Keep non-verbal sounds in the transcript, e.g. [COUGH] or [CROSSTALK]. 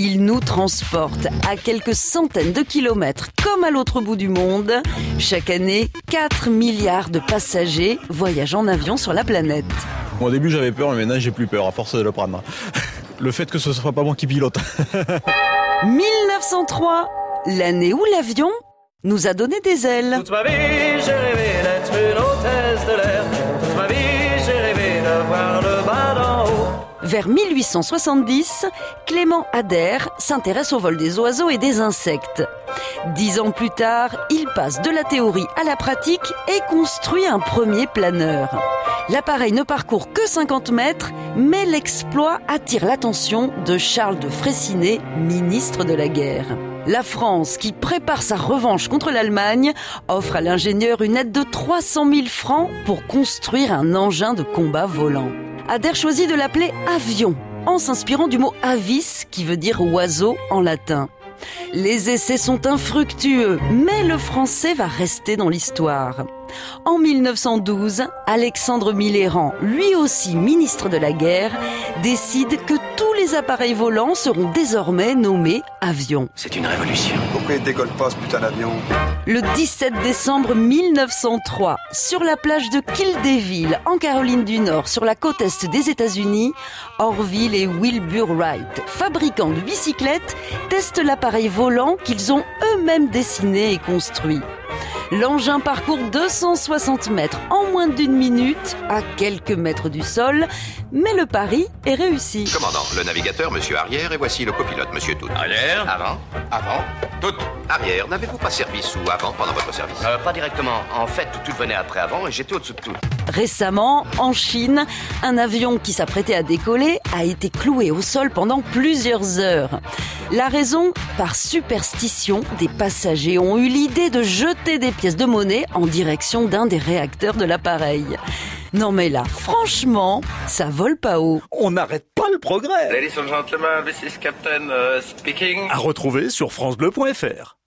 Il nous transporte à quelques centaines de kilomètres comme à l'autre bout du monde. Chaque année, 4 milliards de passagers voyagent en avion sur la planète. au début j'avais peur, mais maintenant j'ai plus peur à force de le prendre. [LAUGHS] Le fait que ce soit pas moi qui pilote. [LAUGHS] 1903, l'année où l'avion nous a donné des ailes. Toute ma vie, Vers 1870, Clément Adair s'intéresse au vol des oiseaux et des insectes. Dix ans plus tard, il passe de la théorie à la pratique et construit un premier planeur. L'appareil ne parcourt que 50 mètres, mais l'exploit attire l'attention de Charles de Freycinet, ministre de la guerre. La France, qui prépare sa revanche contre l'Allemagne, offre à l'ingénieur une aide de 300 000 francs pour construire un engin de combat volant. Adair choisit de l'appeler avion, en s'inspirant du mot avis, qui veut dire oiseau en latin. Les essais sont infructueux, mais le français va rester dans l'histoire. En 1912, Alexandre Millerand, lui aussi ministre de la guerre, décide que tous les appareils volants seront désormais nommés avions. C'est une révolution. Pourquoi il décolle pas ce putain d'avion? Le 17 décembre 1903, sur la plage de Kildeville, en Caroline du Nord, sur la côte est des États-Unis, Orville et Wilbur Wright, fabricants de bicyclettes, testent l'appareil volant qu'ils ont eux-mêmes dessiné et construit. L'engin parcourt 260 mètres en moins d'une minute, à quelques mètres du sol, mais le pari est réussi. Commandant, le navigateur, monsieur arrière, et voici le copilote, monsieur tout. Arrière Avant, avant, Tout. arrière. N'avez-vous pas service ou avant pendant votre service? Euh, pas directement. En fait, tout venait après avant et j'étais au-dessous de tout. Récemment, en Chine, un avion qui s'apprêtait à décoller a été cloué au sol pendant plusieurs heures. La raison Par superstition, des passagers ont eu l'idée de jeter des pièces de monnaie en direction d'un des réacteurs de l'appareil. Non mais là, franchement, ça vole pas haut. On n'arrête pas le progrès. Ladies and gentlemen, this is Captain uh, speaking. À retrouver sur francebleu.fr.